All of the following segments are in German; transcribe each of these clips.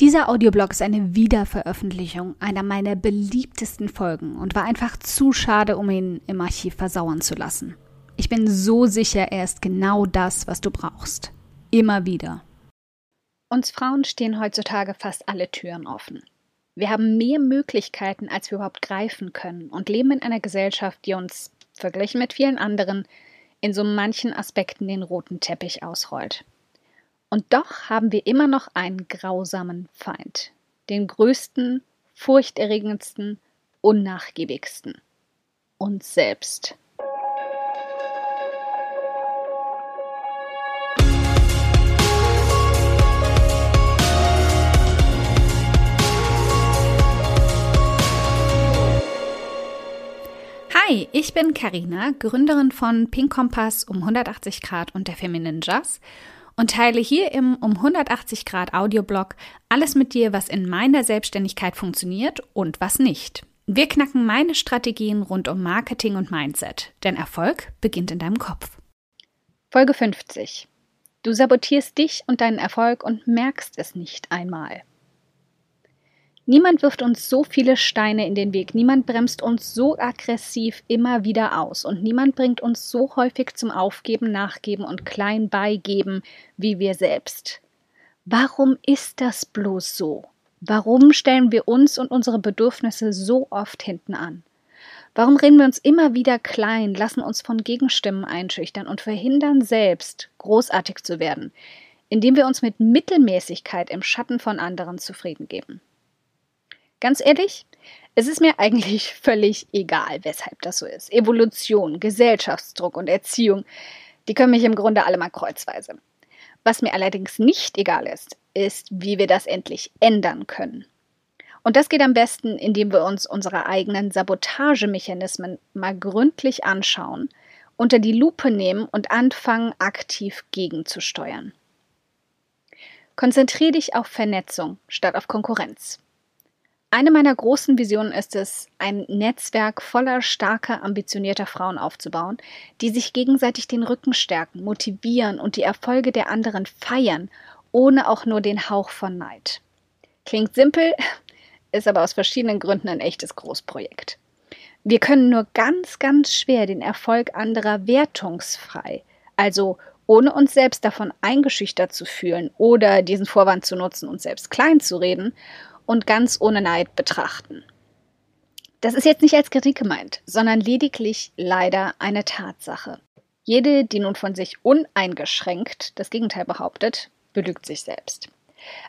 Dieser Audioblog ist eine Wiederveröffentlichung einer meiner beliebtesten Folgen und war einfach zu schade, um ihn im Archiv versauern zu lassen. Ich bin so sicher, er ist genau das, was du brauchst. Immer wieder. Uns Frauen stehen heutzutage fast alle Türen offen. Wir haben mehr Möglichkeiten, als wir überhaupt greifen können und leben in einer Gesellschaft, die uns, verglichen mit vielen anderen, in so manchen Aspekten den roten Teppich ausrollt. Und doch haben wir immer noch einen grausamen Feind, den größten, furchterregendsten, unnachgiebigsten, uns selbst. Hi, ich bin Karina, Gründerin von Pink Kompass um 180 Grad und der Feminine Jazz und teile hier im um 180 Grad Audioblog alles mit dir, was in meiner Selbstständigkeit funktioniert und was nicht. Wir knacken meine Strategien rund um Marketing und Mindset, denn Erfolg beginnt in deinem Kopf. Folge 50. Du sabotierst dich und deinen Erfolg und merkst es nicht einmal. Niemand wirft uns so viele Steine in den Weg, niemand bremst uns so aggressiv immer wieder aus und niemand bringt uns so häufig zum Aufgeben, Nachgeben und klein beigeben wie wir selbst. Warum ist das bloß so? Warum stellen wir uns und unsere Bedürfnisse so oft hinten an? Warum reden wir uns immer wieder klein, lassen uns von Gegenstimmen einschüchtern und verhindern selbst, großartig zu werden, indem wir uns mit Mittelmäßigkeit im Schatten von anderen zufrieden geben? Ganz ehrlich, es ist mir eigentlich völlig egal, weshalb das so ist. Evolution, Gesellschaftsdruck und Erziehung, die können mich im Grunde alle mal kreuzweise. Was mir allerdings nicht egal ist, ist, wie wir das endlich ändern können. Und das geht am besten, indem wir uns unsere eigenen Sabotagemechanismen mal gründlich anschauen, unter die Lupe nehmen und anfangen, aktiv gegenzusteuern. Konzentriere dich auf Vernetzung statt auf Konkurrenz. Eine meiner großen Visionen ist es, ein Netzwerk voller starker, ambitionierter Frauen aufzubauen, die sich gegenseitig den Rücken stärken, motivieren und die Erfolge der anderen feiern, ohne auch nur den Hauch von Neid. Klingt simpel, ist aber aus verschiedenen Gründen ein echtes Großprojekt. Wir können nur ganz, ganz schwer den Erfolg anderer wertungsfrei, also ohne uns selbst davon eingeschüchtert zu fühlen oder diesen Vorwand zu nutzen, uns selbst klein zu reden, und ganz ohne Neid betrachten. Das ist jetzt nicht als Kritik gemeint, sondern lediglich leider eine Tatsache. Jede, die nun von sich uneingeschränkt das Gegenteil behauptet, belügt sich selbst.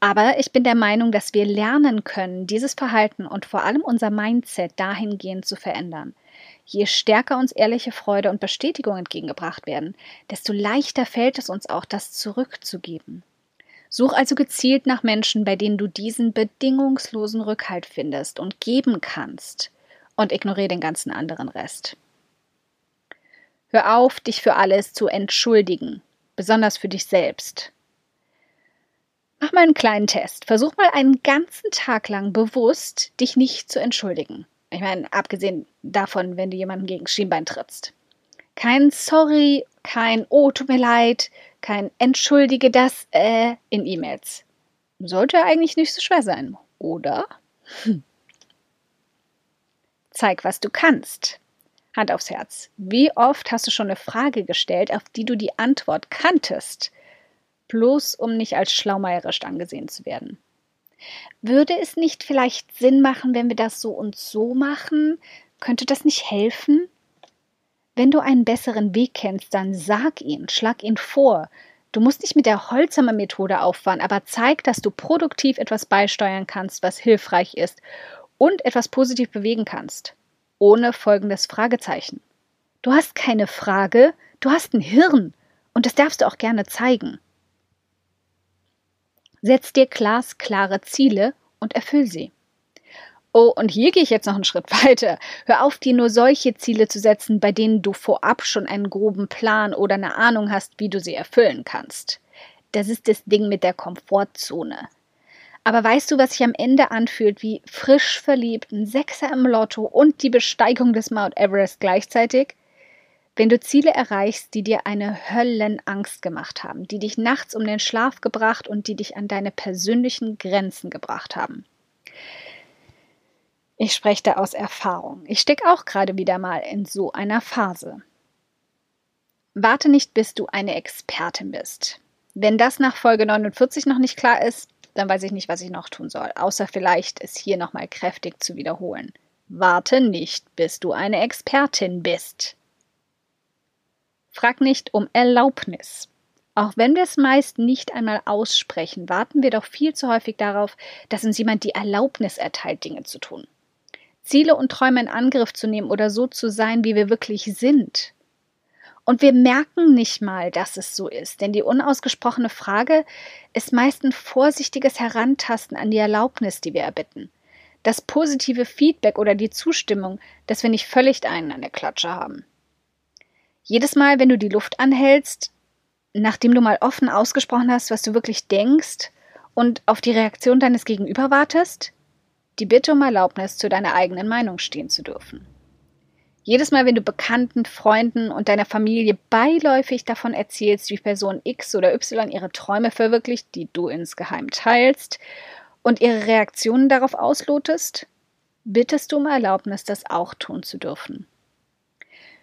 Aber ich bin der Meinung, dass wir lernen können, dieses Verhalten und vor allem unser Mindset dahingehend zu verändern. Je stärker uns ehrliche Freude und Bestätigung entgegengebracht werden, desto leichter fällt es uns auch, das zurückzugeben. Such also gezielt nach Menschen, bei denen du diesen bedingungslosen Rückhalt findest und geben kannst und ignoriere den ganzen anderen Rest. Hör auf, dich für alles zu entschuldigen, besonders für dich selbst. Mach mal einen kleinen Test. Versuch mal einen ganzen Tag lang bewusst, dich nicht zu entschuldigen. Ich meine, abgesehen davon, wenn du jemanden gegen Schienbein trittst. Kein Sorry, kein Oh, tut mir leid, kein Entschuldige das äh in E-Mails. Sollte eigentlich nicht so schwer sein, oder? Hm. Zeig, was du kannst. Hand aufs Herz. Wie oft hast du schon eine Frage gestellt, auf die du die Antwort kanntest, bloß um nicht als schlaumeierisch angesehen zu werden? Würde es nicht vielleicht Sinn machen, wenn wir das so und so machen? Könnte das nicht helfen? Wenn du einen besseren Weg kennst, dann sag ihn, schlag ihn vor. Du musst nicht mit der Holzhammer Methode auffahren, aber zeig, dass du produktiv etwas beisteuern kannst, was hilfreich ist und etwas positiv bewegen kannst. Ohne folgendes Fragezeichen. Du hast keine Frage, du hast ein Hirn und das darfst du auch gerne zeigen. Setz dir glasklare Ziele und erfüll sie. Oh, und hier gehe ich jetzt noch einen Schritt weiter. Hör auf, dir nur solche Ziele zu setzen, bei denen du vorab schon einen groben Plan oder eine Ahnung hast, wie du sie erfüllen kannst. Das ist das Ding mit der Komfortzone. Aber weißt du, was sich am Ende anfühlt wie frisch verliebt, ein Sechser im Lotto und die Besteigung des Mount Everest gleichzeitig? wenn du Ziele erreichst, die dir eine Höllenangst gemacht haben, die dich nachts um den Schlaf gebracht und die dich an deine persönlichen Grenzen gebracht haben. Ich spreche da aus Erfahrung. Ich stecke auch gerade wieder mal in so einer Phase. Warte nicht, bis du eine Expertin bist. Wenn das nach Folge 49 noch nicht klar ist, dann weiß ich nicht, was ich noch tun soll, außer vielleicht es hier nochmal kräftig zu wiederholen. Warte nicht, bis du eine Expertin bist. Frag nicht um Erlaubnis. Auch wenn wir es meist nicht einmal aussprechen, warten wir doch viel zu häufig darauf, dass uns jemand die Erlaubnis erteilt, Dinge zu tun. Ziele und Träume in Angriff zu nehmen oder so zu sein, wie wir wirklich sind. Und wir merken nicht mal, dass es so ist, denn die unausgesprochene Frage ist meist ein vorsichtiges Herantasten an die Erlaubnis, die wir erbitten. Das positive Feedback oder die Zustimmung, dass wir nicht völlig einen an der Klatsche haben. Jedes Mal, wenn du die Luft anhältst, nachdem du mal offen ausgesprochen hast, was du wirklich denkst und auf die Reaktion deines Gegenüber wartest, die Bitte um Erlaubnis, zu deiner eigenen Meinung stehen zu dürfen. Jedes Mal, wenn du Bekannten, Freunden und deiner Familie beiläufig davon erzählst, wie Person X oder Y ihre Träume verwirklicht, die du insgeheim teilst, und ihre Reaktionen darauf auslotest, bittest du um Erlaubnis, das auch tun zu dürfen.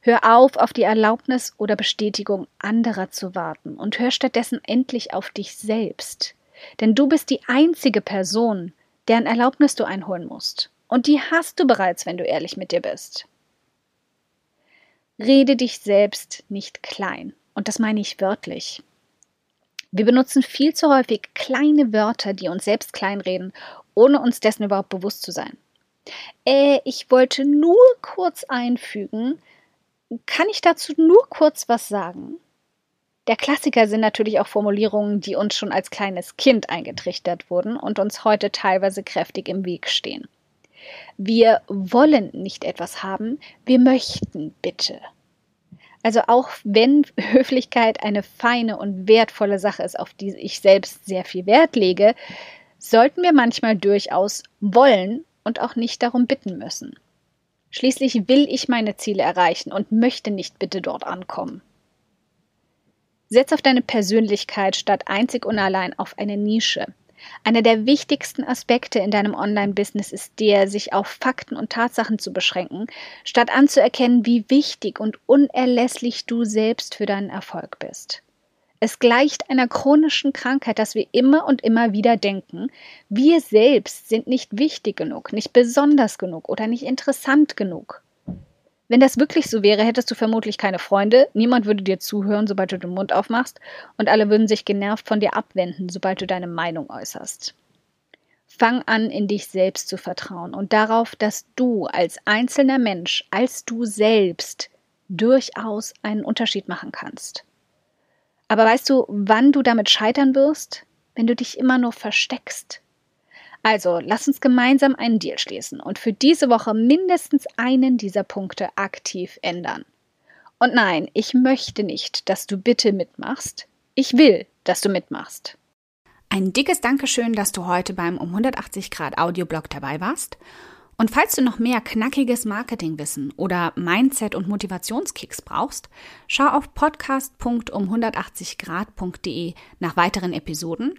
Hör auf, auf die Erlaubnis oder Bestätigung anderer zu warten und hör stattdessen endlich auf dich selbst. Denn du bist die einzige Person, deren Erlaubnis du einholen musst. Und die hast du bereits, wenn du ehrlich mit dir bist. Rede dich selbst nicht klein. Und das meine ich wörtlich. Wir benutzen viel zu häufig kleine Wörter, die uns selbst kleinreden, ohne uns dessen überhaupt bewusst zu sein. Äh, ich wollte nur kurz einfügen, kann ich dazu nur kurz was sagen? Der Klassiker sind natürlich auch Formulierungen, die uns schon als kleines Kind eingetrichtert wurden und uns heute teilweise kräftig im Weg stehen. Wir wollen nicht etwas haben, wir möchten bitte. Also auch wenn Höflichkeit eine feine und wertvolle Sache ist, auf die ich selbst sehr viel Wert lege, sollten wir manchmal durchaus wollen und auch nicht darum bitten müssen. Schließlich will ich meine Ziele erreichen und möchte nicht bitte dort ankommen. Setz auf deine Persönlichkeit statt einzig und allein auf eine Nische. Einer der wichtigsten Aspekte in deinem Online-Business ist der, sich auf Fakten und Tatsachen zu beschränken, statt anzuerkennen, wie wichtig und unerlässlich du selbst für deinen Erfolg bist. Es gleicht einer chronischen Krankheit, dass wir immer und immer wieder denken, wir selbst sind nicht wichtig genug, nicht besonders genug oder nicht interessant genug. Wenn das wirklich so wäre, hättest du vermutlich keine Freunde, niemand würde dir zuhören, sobald du den Mund aufmachst, und alle würden sich genervt von dir abwenden, sobald du deine Meinung äußerst. Fang an, in dich selbst zu vertrauen und darauf, dass du als einzelner Mensch, als du selbst, durchaus einen Unterschied machen kannst. Aber weißt du, wann du damit scheitern wirst? Wenn du dich immer nur versteckst. Also, lass uns gemeinsam einen Deal schließen und für diese Woche mindestens einen dieser Punkte aktiv ändern. Und nein, ich möchte nicht, dass du bitte mitmachst. Ich will, dass du mitmachst. Ein dickes Dankeschön, dass du heute beim um 180 Grad Audioblog dabei warst. Und falls du noch mehr knackiges Marketingwissen oder Mindset- und Motivationskicks brauchst, schau auf podcast.um180grad.de nach weiteren Episoden